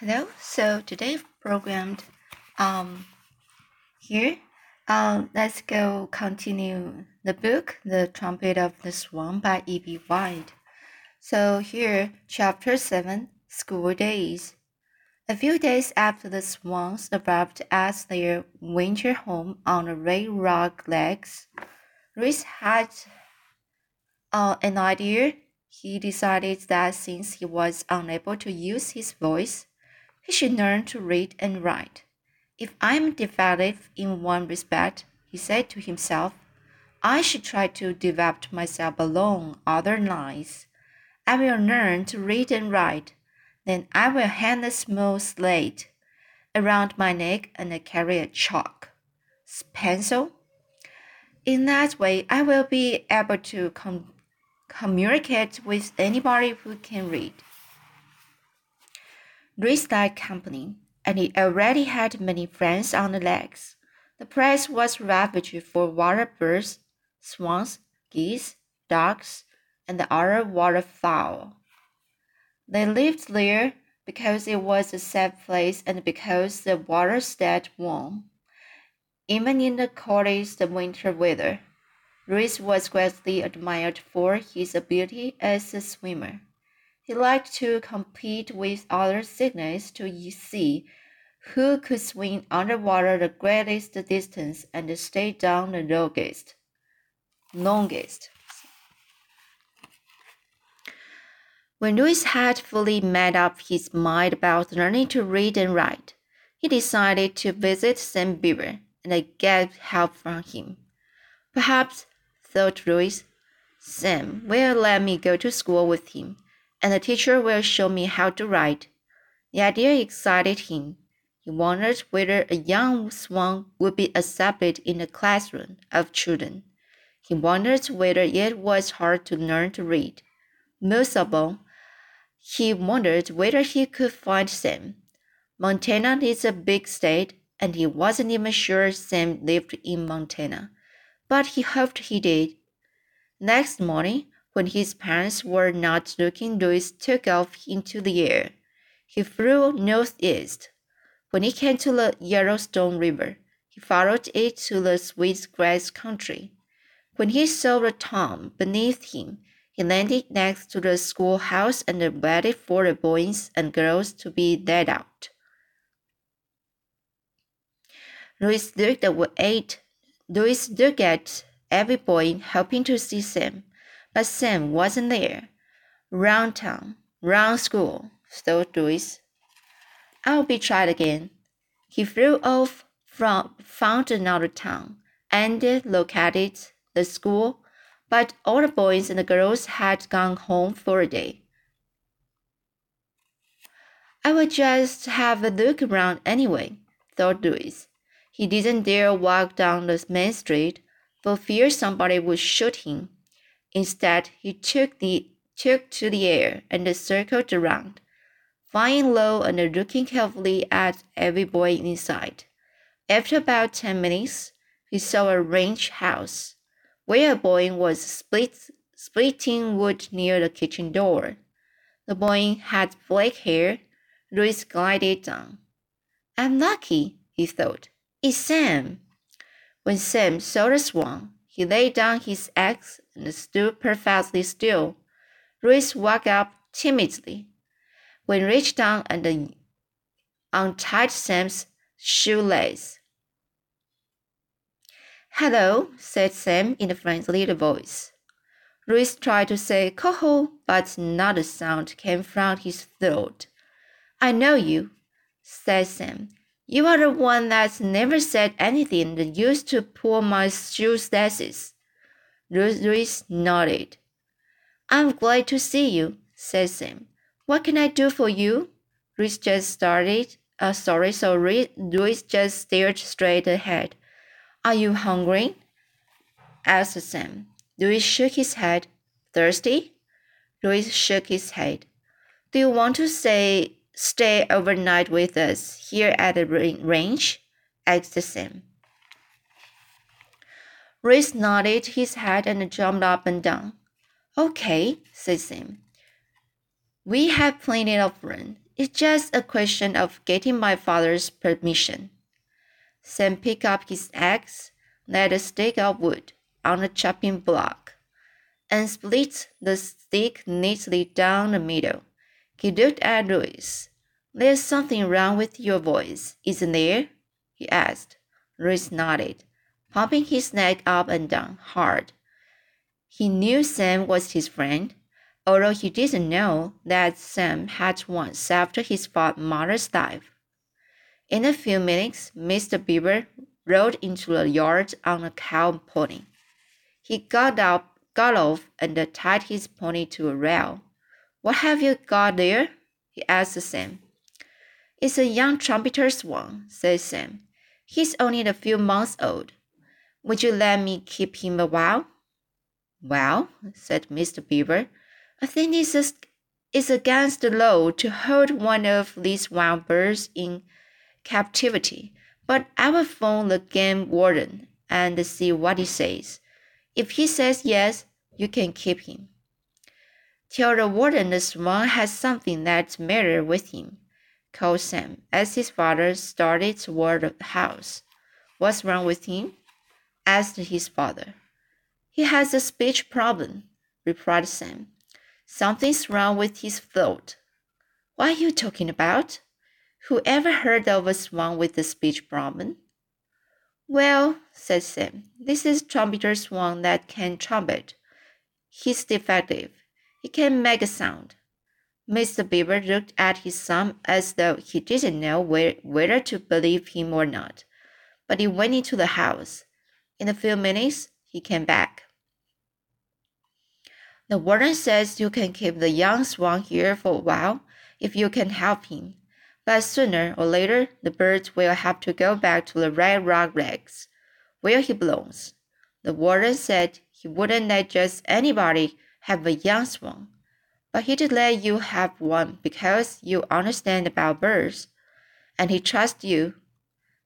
Hello. So today programmed um here. Um let's go continue the book The Trumpet of the Swan by E.B. White. So here chapter 7 School Days. A few days after the swans arrived at their winter home on the Red Rock Lakes, Reese had uh, an idea. He decided that since he was unable to use his voice, he should learn to read and write. If I'm defective in one respect, he said to himself, I should try to develop myself along other lines. I will learn to read and write. Then I will hang a small slate around my neck and carry a chalk pencil. In that way, I will be able to com communicate with anybody who can read. Liked company, and he already had many friends on the lakes. The place was refuge for water birds, swans, geese, ducks, and the other waterfowl. They lived there because it was a safe place and because the water stayed warm, even in the coldest winter weather. Reese was greatly admired for his ability as a swimmer. He liked to compete with other cygnets to see who could swim underwater the greatest distance and stay down the longest. longest. When Louis had fully made up his mind about learning to read and write, he decided to visit Sam Beaver and get help from him. Perhaps, thought Louis, Sam will let me go to school with him and the teacher will show me how to write. The idea excited him. He wondered whether a young swan would be accepted in the classroom of children. He wondered whether it was hard to learn to read. Most of all, he wondered whether he could find Sam. Montana is a big state, and he wasn't even sure Sam lived in Montana, but he hoped he did. Next morning, when his parents were not looking, Louis took off into the air. He flew northeast. When he came to the Yellowstone River, he followed it to the sweet grass country. When he saw the town beneath him, he landed next to the schoolhouse and waited for the boys and girls to be let out. Louis looked at Louis looked at every boy, hoping to see Sam. But Sam wasn't there. Round town, round school, thought Louis. I'll be tried again. He flew off from found another town and located the school, but all the boys and the girls had gone home for a day. I will just have a look around anyway, thought Louis. He didn't dare walk down the main street for fear somebody would shoot him. Instead, he took, the, took to the air and circled around, flying low and looking carefully at every boy inside. After about ten minutes, he saw a ranch house, where a boy was split, splitting wood near the kitchen door. The boy had black hair. Louis glided down. I'm lucky, he thought. It's Sam. When Sam saw the swan, he laid down his axe and stood perfectly still. Louis walked up timidly. When reached down and untied Sam's shoelace. Hello, said Sam in a friendly little voice. Louis tried to say coho, but not a sound came from his throat. I know you, said Sam. You are the one that's never said anything that used to pull my shoe shoelaces. Louis nodded. I'm glad to see you, said Sam. What can I do for you? Louis just started. Uh, sorry, so Louis just stared straight ahead. Are you hungry? asked Sam. Louis shook his head. Thirsty? Louis shook his head. Do you want to say stay overnight with us here at the ranch? asked Sam. Reese nodded his head and jumped up and down. Okay, said Sam. We have plenty of room. It's just a question of getting my father's permission. Sam picked up his axe, laid a stick of wood on the chopping block, and split the stick neatly down the middle. He looked at Louis. There's something wrong with your voice, isn't there? he asked. Louis nodded, pumping his neck up and down hard. He knew Sam was his friend, although he didn't know that Sam had once saved his mother's life. In a few minutes, Mr. Beaver rode into the yard on a cow pony. He got up, got off, and tied his pony to a rail. What have you got there? he asked Sam. It's a young trumpeter swan, said Sam. He's only a few months old. Would you let me keep him a while? Well, said Mr. Beaver, I think it's, a, it's against the law to hold one of these wild birds in captivity, but I will phone the game warden and see what he says. If he says yes, you can keep him. Tell the warden the has something that's matter with him, called Sam as his father started toward the house. What's wrong with him? asked his father. He has a speech problem, replied Sam. Something's wrong with his throat. What are you talking about? Who ever heard of a swan with a speech problem? Well, said Sam, this is trumpeter swan that can trumpet. He's defective. He can make a sound. Mr. Beaver looked at his son as though he didn't know whether to believe him or not, but he went into the house. In a few minutes, he came back. The warden says you can keep the young swan here for a while if you can help him, but sooner or later the bird will have to go back to the Red Rock Lakes, where he belongs. The warden said he wouldn't let just anybody have a young swan, but he'd let you have one because you understand about birds, and he trusts you.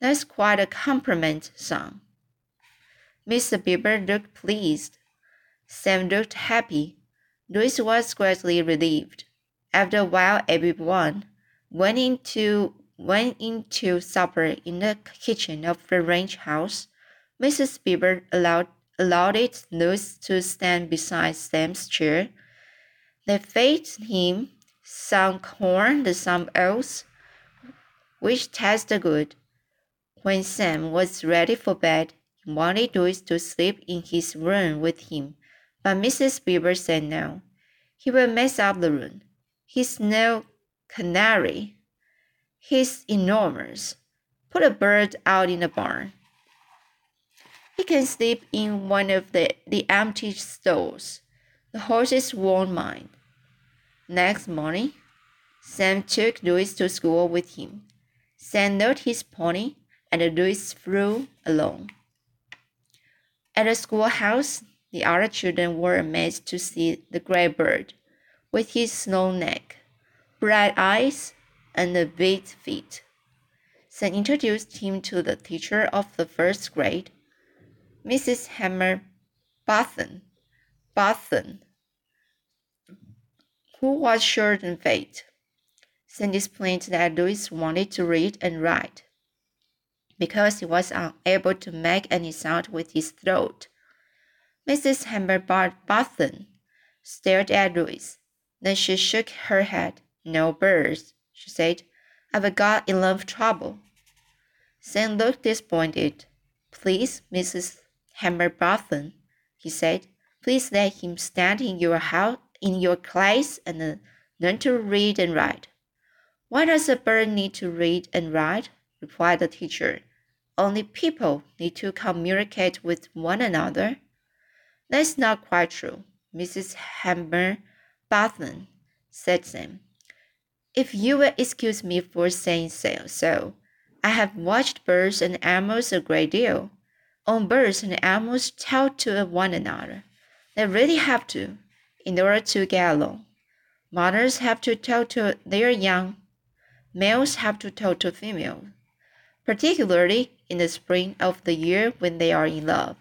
That's quite a compliment, son. Mr. Beaver looked pleased. Sam looked happy. Louis was greatly relieved. After a while, everyone went into went into supper in the kitchen of the ranch house. Mrs. Beaver allowed allowed it Louis to stand beside Sam's chair. They fed him some corn and some oats, which tasted good. When Sam was ready for bed, he wanted Louis to sleep in his room with him but Mrs. Beaver said no. He will mess up the room. He's no canary. He's enormous. Put a bird out in the barn. He can sleep in one of the, the empty stalls. The horses won't mind. Next morning, Sam took Louis to school with him. Sam rode his pony, and Louis flew along. At the schoolhouse, the other children were amazed to see the gray bird, with his snow neck, bright eyes, and big feet. Sam introduced him to the teacher of the first grade, Mrs. Hammer Barton, Barton, who was short and fat. Sam explained that Louis wanted to read and write because he was unable to make any sound with his throat. Mrs. Hammer Barton stared at Louis. Then she shook her head. No birds, she said. I've got enough trouble. Sam looked disappointed. Please, Mrs. Hammer Barton, he said. Please let him stand in your house in your class and uh, learn to read and write. Why does a bird need to read and write? replied the teacher. Only people need to communicate with one another. That's not quite true, Mrs. Hammer Barton, said Sam. If you will excuse me for saying so, so, I have watched birds and animals a great deal. All birds and animals talk to one another. They really have to, in order to get along. Mothers have to talk to their young. Males have to talk to females, particularly in the spring of the year when they are in love.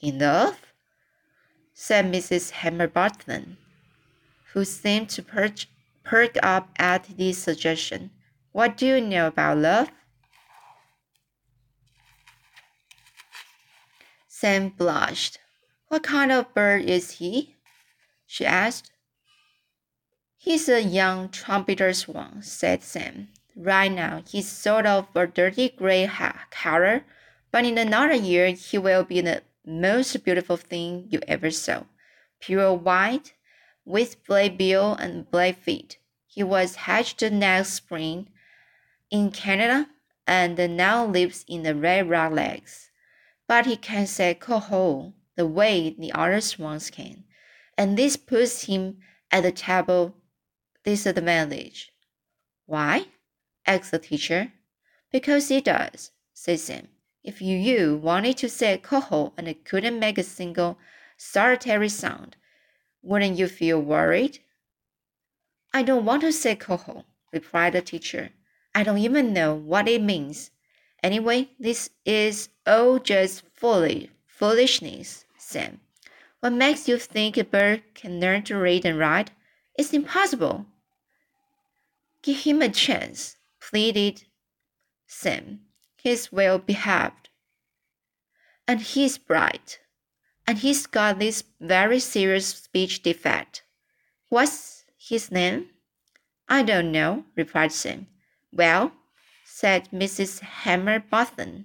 In love? said Mrs. Hammer Barton, who seemed to perk up at this suggestion. What do you know about love? Sam blushed. What kind of bird is he? she asked. He's a young trumpeter swan, said Sam. Right now, he's sort of a dirty gray color, but in another year, he will be the most beautiful thing you ever saw. Pure white, with black bill and black feet. He was hatched next spring in Canada and now lives in the Red Rock Lakes but he can say coho the way the other swans can, and this puts him at the table disadvantage. Why? asked the teacher. Because he does, said Sam. If you, you wanted to say coho and couldn't make a single solitary sound, wouldn't you feel worried? I don't want to say coho, replied the teacher. I don't even know what it means. Anyway, this is all just folly, foolishness, Sam. What makes you think a bird can learn to read and write? It's impossible. Give him a chance, pleaded Sam. He's well behaved. And he's bright. And he's got this very serious speech defect. What's his name? I don't know, replied Sam. Well, said Mrs. Hammerbotham.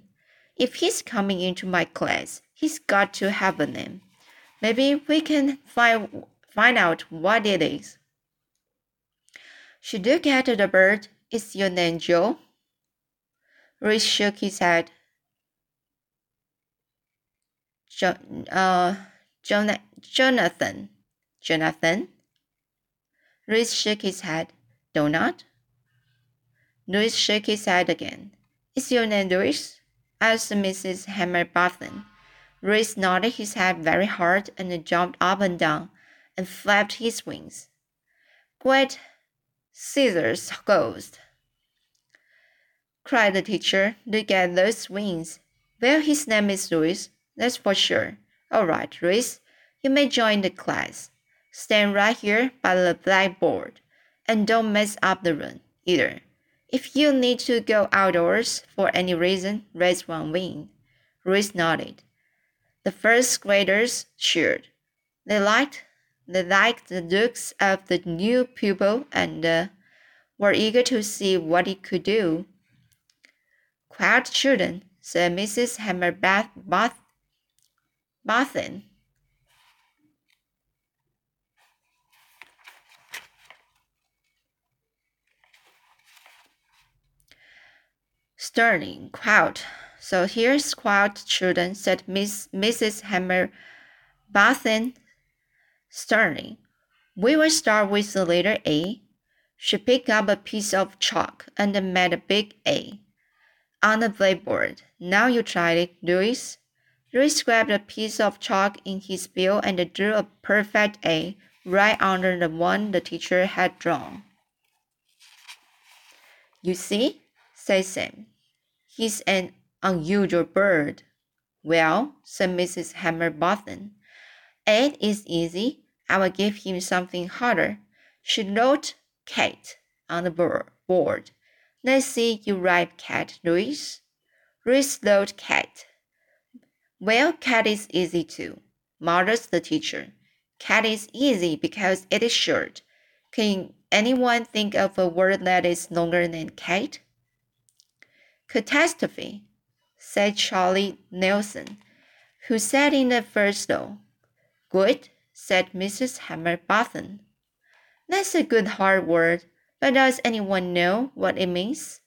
If he's coming into my class, he's got to have a name. Maybe we can find, find out what it is. Should you get the bird? Is your name Joe? Reese shook his head. Jo uh, Jonathan. Jonathan? Reese shook his head. Donut? Louis shook his head again. Is your name Louis? Asked Mrs. Hammerbotham. Louis nodded his head very hard and jumped up and down and flapped his wings. Great scissors ghost! cried the teacher. Look at those wings. Well, his name is Louis, that's for sure. All right, Louis, you may join the class. Stand right here by the blackboard, and don't mess up the room either. If you need to go outdoors for any reason, raise one wing. Reese nodded. The first graders cheered. They liked they liked the looks of the new pupil and uh, were eager to see what he could do. Quiet children, said Mrs. Hammerbath Bath, Sterling, quiet. So here's quiet, children, said Miss Mrs. Hammer Bathen Sterling. We will start with the letter A. She picked up a piece of chalk and made a big A on the blackboard. Now you try it, Louis. Louis grabbed a piece of chalk in his bill and drew a perfect A right under the one the teacher had drawn. You see, said Sam. He's an unusual bird. Well, said Mrs. Hammerbotham, it is easy. I will give him something harder. She wrote Kate on the board. Let's see you write cat, Louis. Louis wrote cat. Well, cat is easy too, mutters the teacher. Cat is easy because it is short. Can anyone think of a word that is longer than cat? Catastrophe, said Charlie Nelson, who sat in the first row. Good, said Mrs. Hammerbotham. That's a good hard word, but does anyone know what it means?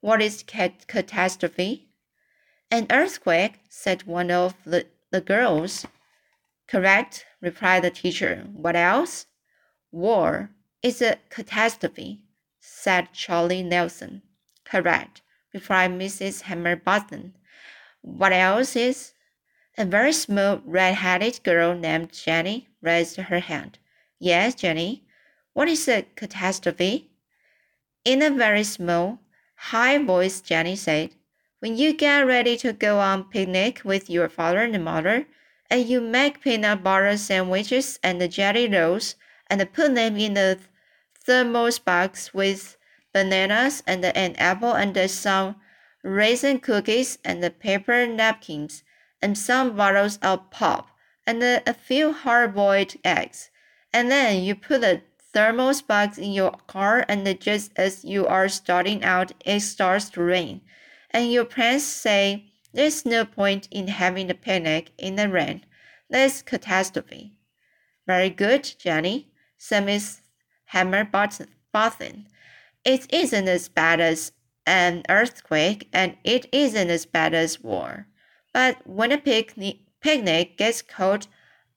What is cat catastrophe? An earthquake, said one of the, the girls. Correct, replied the teacher. What else? War is a catastrophe, said Charlie Nelson. Correct, replied Mrs. Hammerbotham. What else is? A very small red-headed girl named Jenny raised her hand. Yes, Jenny. What is a catastrophe? In a very small, high voice, Jenny said, When you get ready to go on picnic with your father and mother, and you make peanut butter sandwiches and jelly rolls and put them in the thermos box with bananas and an apple and some raisin cookies and paper napkins and some bottles of pop and a few hard-boiled eggs. And then you put the thermos box in your car and just as you are starting out, it starts to rain. And your parents say, there's no point in having a picnic in the rain. That's catastrophe. Very good, Jenny, said Miss Hammerbotham. It isn't as bad as an earthquake, and it isn't as bad as war. But when a picnic, picnic gets cold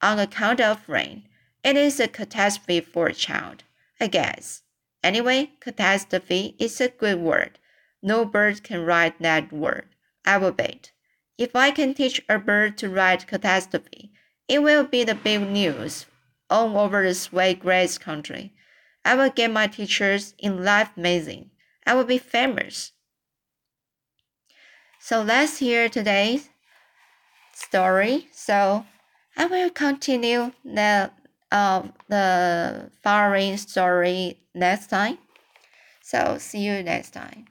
on account of rain, it is a catastrophe for a child, I guess. Anyway, catastrophe is a good word. No bird can write that word. I will bet. If I can teach a bird to write catastrophe, it will be the big news all over the Sweet Grass country. I will get my teachers in Life Magazine. I will be famous. So let's hear today's story. So I will continue the uh, the following story next time. So see you next time.